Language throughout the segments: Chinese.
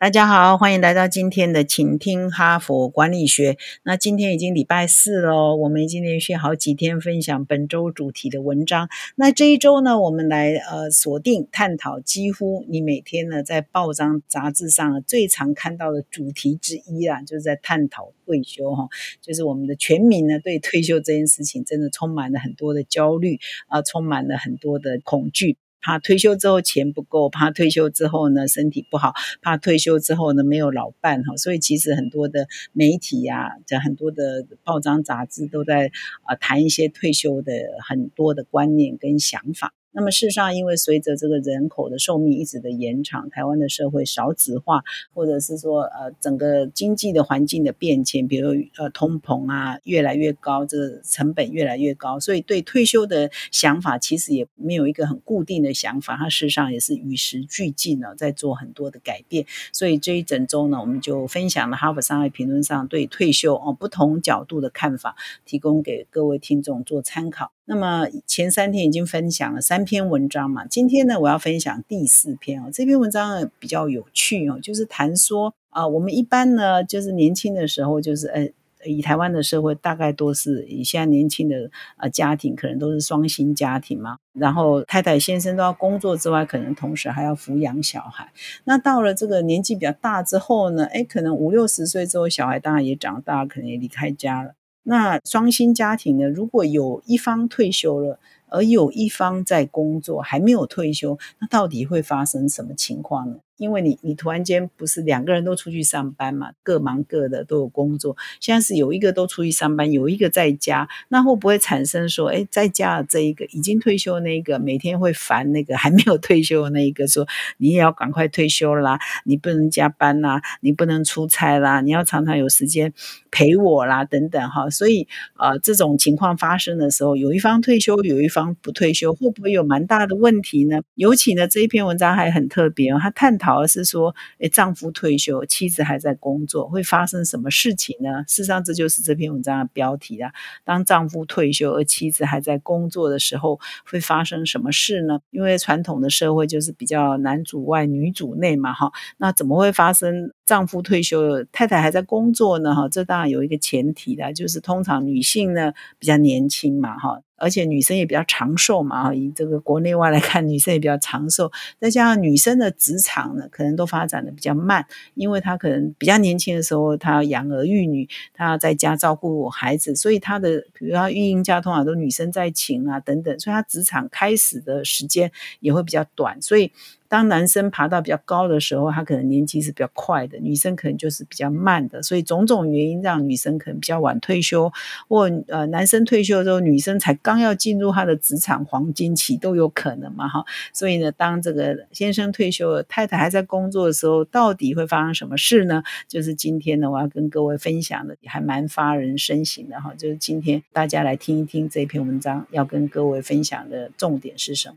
大家好，欢迎来到今天的请听哈佛管理学。那今天已经礼拜四喽，我们已经连续好几天分享本周主题的文章。那这一周呢，我们来呃锁定探讨几乎你每天呢在报章杂志上最常看到的主题之一啦，就是在探讨退休哈，就是我们的全民呢对退休这件事情真的充满了很多的焦虑啊，充满了很多的恐惧。怕退休之后钱不够，怕退休之后呢身体不好，怕退休之后呢没有老伴哈，所以其实很多的媒体呀，这很多的报章杂志都在啊谈一些退休的很多的观念跟想法。那么事实上，因为随着这个人口的寿命一直的延长，台湾的社会少子化，或者是说呃整个经济的环境的变迁，比如呃通膨啊越来越高，这个成本越来越高，所以对退休的想法其实也没有一个很固定的想法，它事实上也是与时俱进了，在做很多的改变。所以这一整周呢，我们就分享了《哈佛商业评论》上对退休哦不同角度的看法，提供给各位听众做参考。那么前三天已经分享了三篇文章嘛，今天呢我要分享第四篇哦。这篇文章比较有趣哦，就是谈说啊，我们一般呢就是年轻的时候，就是呃，以台湾的社会大概都是以现在年轻的呃家庭可能都是双薪家庭嘛，然后太太先生都要工作之外，可能同时还要抚养小孩。那到了这个年纪比较大之后呢，哎，可能五六十岁之后，小孩当然也长大，可能也离开家了。那双薪家庭呢？如果有一方退休了，而有一方在工作还没有退休，那到底会发生什么情况呢？因为你你突然间不是两个人都出去上班嘛，各忙各的都有工作。现在是有一个都出去上班，有一个在家，那会不会产生说，哎，在家的这一个已经退休那个，每天会烦那个还没有退休的那一个，说你也要赶快退休啦，你不能加班啦，你不能出差啦，你要常常有时间陪我啦，等等哈。所以呃，这种情况发生的时候，有一方退休，有一方不退休，会不会有蛮大的问题呢？尤其呢，这一篇文章还很特别哦，他探讨。而是说，诶，丈夫退休，妻子还在工作，会发生什么事情呢？事实上，这就是这篇文章的标题啊。当丈夫退休而妻子还在工作的时候，会发生什么事呢？因为传统的社会就是比较男主外女主内嘛，哈。那怎么会发生丈夫退休，太太还在工作呢？哈，这当然有一个前提的，就是通常女性呢比较年轻嘛，哈。而且女生也比较长寿嘛，以这个国内外来看，女生也比较长寿。再加上女生的职场呢，可能都发展的比较慢，因为她可能比较年轻的时候，她要养儿育女，她要在家照顾孩子，所以她的，比如她育婴假通常都女生在请啊等等，所以她职场开始的时间也会比较短，所以。当男生爬到比较高的时候，他可能年纪是比较快的，女生可能就是比较慢的，所以种种原因让女生可能比较晚退休，或呃男生退休之后，女生才刚要进入他的职场黄金期都有可能嘛哈。所以呢，当这个先生退休了，太太还在工作的时候，到底会发生什么事呢？就是今天呢，我要跟各位分享的，还蛮发人深省的哈。就是今天大家来听一听这篇文章，要跟各位分享的重点是什么？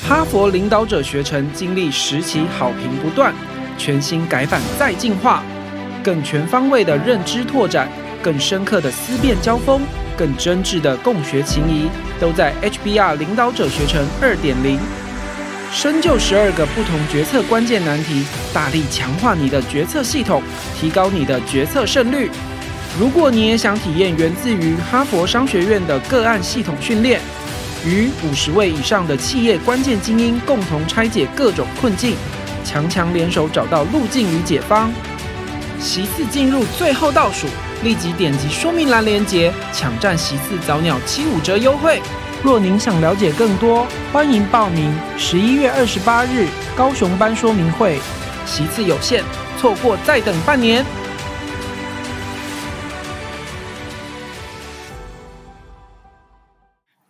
哈佛领导者学程经历十期好评不断，全新改版再进化，更全方位的认知拓展，更深刻的思辨交锋，更真挚的共学情谊，都在 HBR 领导者学程二点零。深究十二个不同决策关键难题，大力强化你的决策系统，提高你的决策胜率。如果你也想体验源自于哈佛商学院的个案系统训练。与五十位以上的企业关键精英共同拆解各种困境，强强联手找到路径与解方。席次进入最后倒数，立即点击说明栏链接，抢占席次早鸟七五折优惠。若您想了解更多，欢迎报名十一月二十八日高雄班说明会，席次有限，错过再等半年。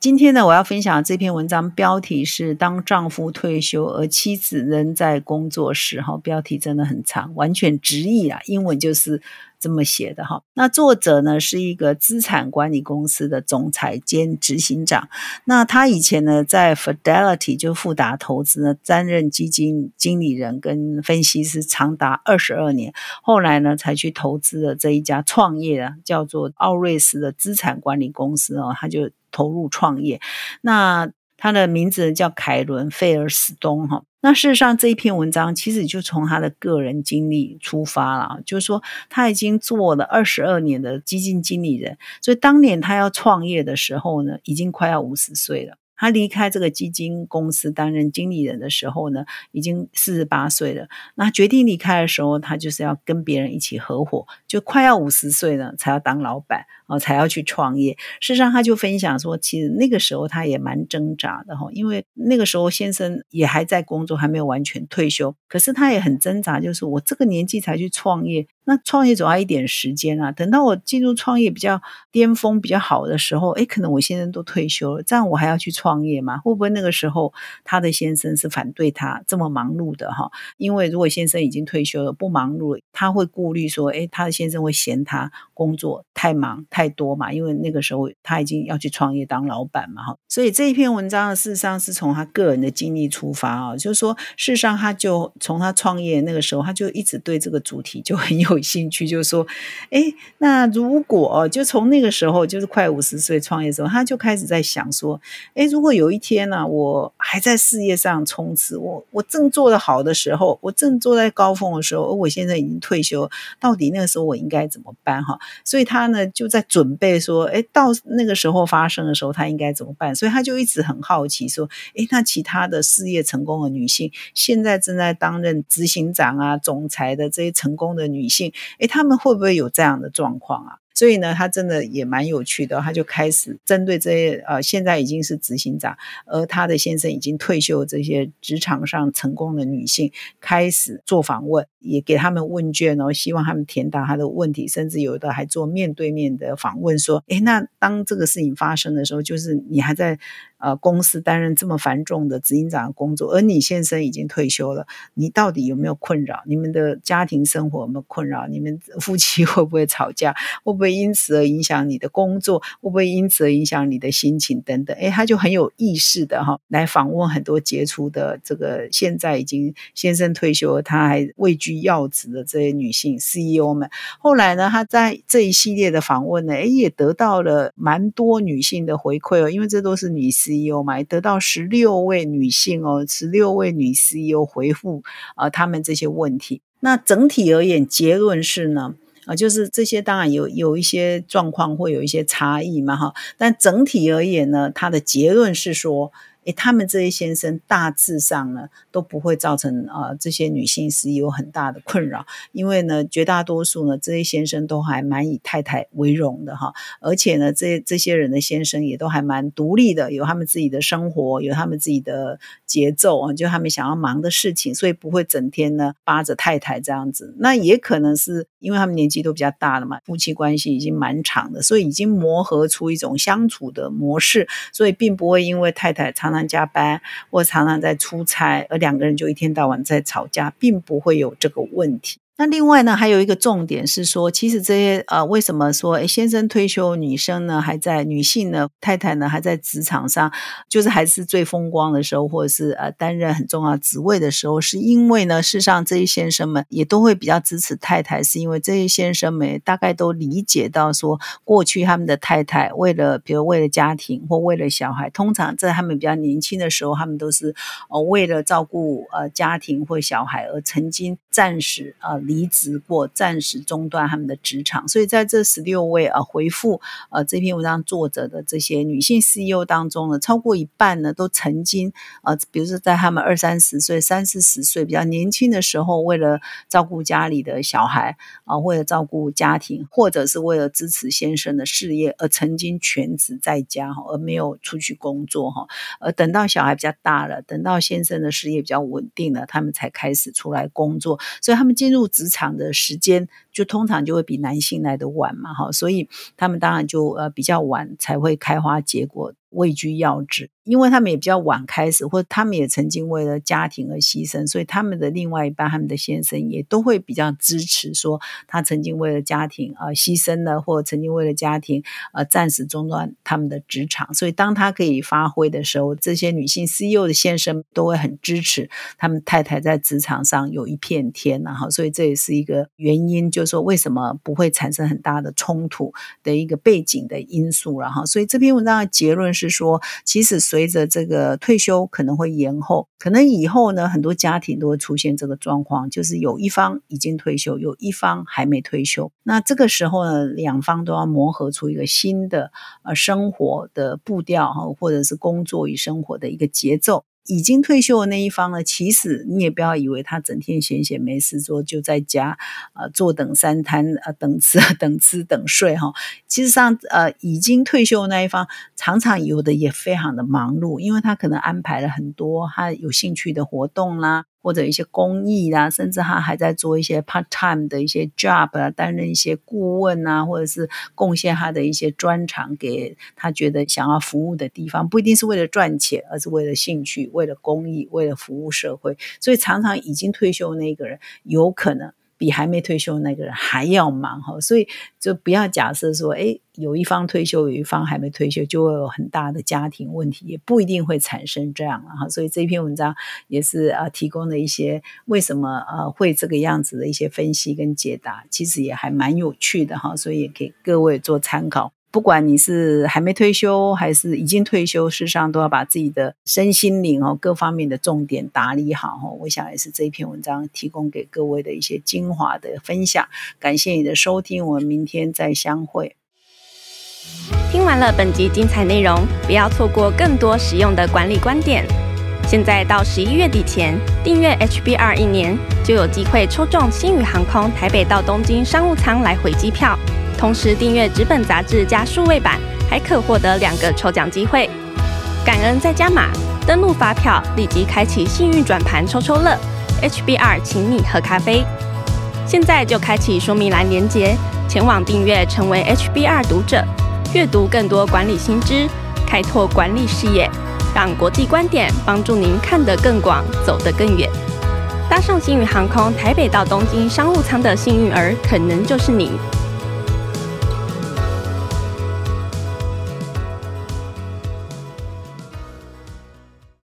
今天呢，我要分享这篇文章标题是“当丈夫退休而妻子仍在工作时”。哈，标题真的很长，完全直译啊，英文就是这么写的哈。那作者呢是一个资产管理公司的总裁兼执行长。那他以前呢在 Fidelity 就富达投资呢担任基金经理人跟分析师长达二十二年，后来呢才去投资了这一家创业啊，叫做奥瑞斯的资产管理公司哦，他就。投入创业，那他的名字叫凯伦·费尔斯东哈。那事实上这一篇文章其实就从他的个人经历出发了，就是说他已经做了二十二年的基金经理人，所以当年他要创业的时候呢，已经快要五十岁了。他离开这个基金公司担任经理人的时候呢，已经四十八岁了。那决定离开的时候，他就是要跟别人一起合伙，就快要五十岁了才要当老板哦，才要去创业。事实上，他就分享说，其实那个时候他也蛮挣扎的哈，因为那个时候先生也还在工作，还没有完全退休，可是他也很挣扎，就是我这个年纪才去创业。那创业总要一点时间啊，等到我进入创业比较巅峰、比较好的时候，诶，可能我先生都退休了，这样我还要去创业吗？会不会那个时候他的先生是反对他这么忙碌的哈？因为如果先生已经退休了，不忙碌，他会顾虑说，诶，他的先生会嫌他工作太忙太多嘛？因为那个时候他已经要去创业当老板嘛哈。所以这一篇文章的事实上是从他个人的经历出发啊，就是说事实上他就从他创业那个时候，他就一直对这个主题就很有。有兴趣就说，哎，那如果就从那个时候，就是快五十岁创业的时候，他就开始在想说，哎，如果有一天呢，我还在事业上冲刺，我我正做得好的时候，我正坐在高峰的时候，而我现在已经退休，到底那个时候我应该怎么办？哈，所以他呢就在准备说，哎，到那个时候发生的时候，他应该怎么办？所以他就一直很好奇说，哎，那其他的事业成功的女性，现在正在担任执行长啊、总裁的这些成功的女性。哎，他们会不会有这样的状况啊？所以呢，他真的也蛮有趣的，他就开始针对这些呃，现在已经是执行长，而他的先生已经退休这些职场上成功的女性，开始做访问，也给他们问卷哦，希望他们填答他的问题，甚至有的还做面对面的访问，说，哎，那当这个事情发生的时候，就是你还在。呃，公司担任这么繁重的执行长的工作，而你先生已经退休了，你到底有没有困扰？你们的家庭生活有没有困扰？你们夫妻 会不会吵架？会不会因此而影响你的工作？会不会因此而影响你的心情等等？诶，他就很有意识的哈，来访问很多杰出的这个现在已经先生退休，他还位居要职的这些女性 CEO 们。后来呢，他在这一系列的访问呢，诶，也得到了蛮多女性的回馈哦，因为这都是女士。CEO 嘛，得到十六位女性哦，十六位女 CEO 回复啊，他们这些问题。那整体而言，结论是呢，啊，就是这些当然有有一些状况会有一些差异嘛，哈。但整体而言呢，它的结论是说。诶，他们这些先生大致上呢都不会造成啊这些女性是有很大的困扰，因为呢绝大多数呢这些先生都还蛮以太太为荣的哈，而且呢这这些人的先生也都还蛮独立的，有他们自己的生活，有他们自己的节奏啊，就他们想要忙的事情，所以不会整天呢扒着太太这样子。那也可能是因为他们年纪都比较大了嘛，夫妻关系已经蛮长的，所以已经磨合出一种相处的模式，所以并不会因为太太常常常加班或常常在出差，而两个人就一天到晚在吵架，并不会有这个问题。那另外呢，还有一个重点是说，其实这些呃，为什么说诶先生退休，女生呢还在，女性呢太太呢还在职场上，就是还是最风光的时候，或者是呃担任很重要职位的时候，是因为呢，事实上这些先生们也都会比较支持太太，是因为这些先生们大概都理解到说，过去他们的太太为了，比如为了家庭或为了小孩，通常在他们比较年轻的时候，他们都是呃为了照顾呃家庭或小孩而曾经暂时呃。离职过，暂时中断他们的职场，所以在这十六位啊回复呃这篇文章作者的这些女性 CEO 当中呢，超过一半呢都曾经呃，比如说在他们二三十岁、三四十岁比较年轻的时候，为了照顾家里的小孩啊，为了照顾家庭，或者是为了支持先生的事业，而曾经全职在家哈，而没有出去工作哈，而等到小孩比较大了，等到先生的事业比较稳定了，他们才开始出来工作，所以他们进入。职场的时间就通常就会比男性来的晚嘛，哈，所以他们当然就呃比较晚才会开花结果。位居要职，因为他们也比较晚开始，或者他们也曾经为了家庭而牺牲，所以他们的另外一半，他们的先生也都会比较支持，说他曾经为了家庭而牺牲了，或曾经为了家庭呃暂时中断他们的职场。所以当他可以发挥的时候，这些女性 CEO 的先生都会很支持他们太太在职场上有一片天，然后所以这也是一个原因，就是说为什么不会产生很大的冲突的一个背景的因素，然后所以这篇文章的结论是。是说，其实随着这个退休可能会延后，可能以后呢，很多家庭都会出现这个状况，就是有一方已经退休，有一方还没退休。那这个时候呢，两方都要磨合出一个新的呃生活的步调，或者是工作与生活的一个节奏。已经退休的那一方呢，其实你也不要以为他整天闲闲没事做，就在家啊坐等三餐啊等吃 等吃等睡哈。其实上呃已经退休的那一方，常常有的也非常的忙碌，因为他可能安排了很多他有兴趣的活动啦。或者一些公益啊，甚至他还在做一些 part time 的一些 job 啊，担任一些顾问啊，或者是贡献他的一些专长给他觉得想要服务的地方，不一定是为了赚钱，而是为了兴趣，为了公益，为了服务社会。所以常常已经退休那个人，有可能。比还没退休那个人还要忙哈，所以就不要假设说，哎，有一方退休，有一方还没退休，就会有很大的家庭问题，也不一定会产生这样哈。所以这篇文章也是啊，提供了一些为什么呃会这个样子的一些分析跟解答，其实也还蛮有趣的哈，所以也给各位做参考。不管你是还没退休还是已经退休，事实上都要把自己的身心灵哦各方面的重点打理好哦。我想也是这一篇文章提供给各位的一些精华的分享。感谢你的收听，我们明天再相会。听完了本集精彩内容，不要错过更多实用的管理观点。现在到十一月底前订阅 HBR 一年，就有机会抽中新宇航空台北到东京商务舱来回机票。同时订阅纸本杂志加数位版，还可获得两个抽奖机会。感恩再加码，登录发票立即开启幸运转盘抽抽乐。HBR 请你喝咖啡，现在就开启说明栏连接，前往订阅成为 HBR 读者，阅读更多管理新知，开拓管理视野，让国际观点帮助您看得更广，走得更远。搭上星宇航空台北到东京商务舱的幸运儿，可能就是你。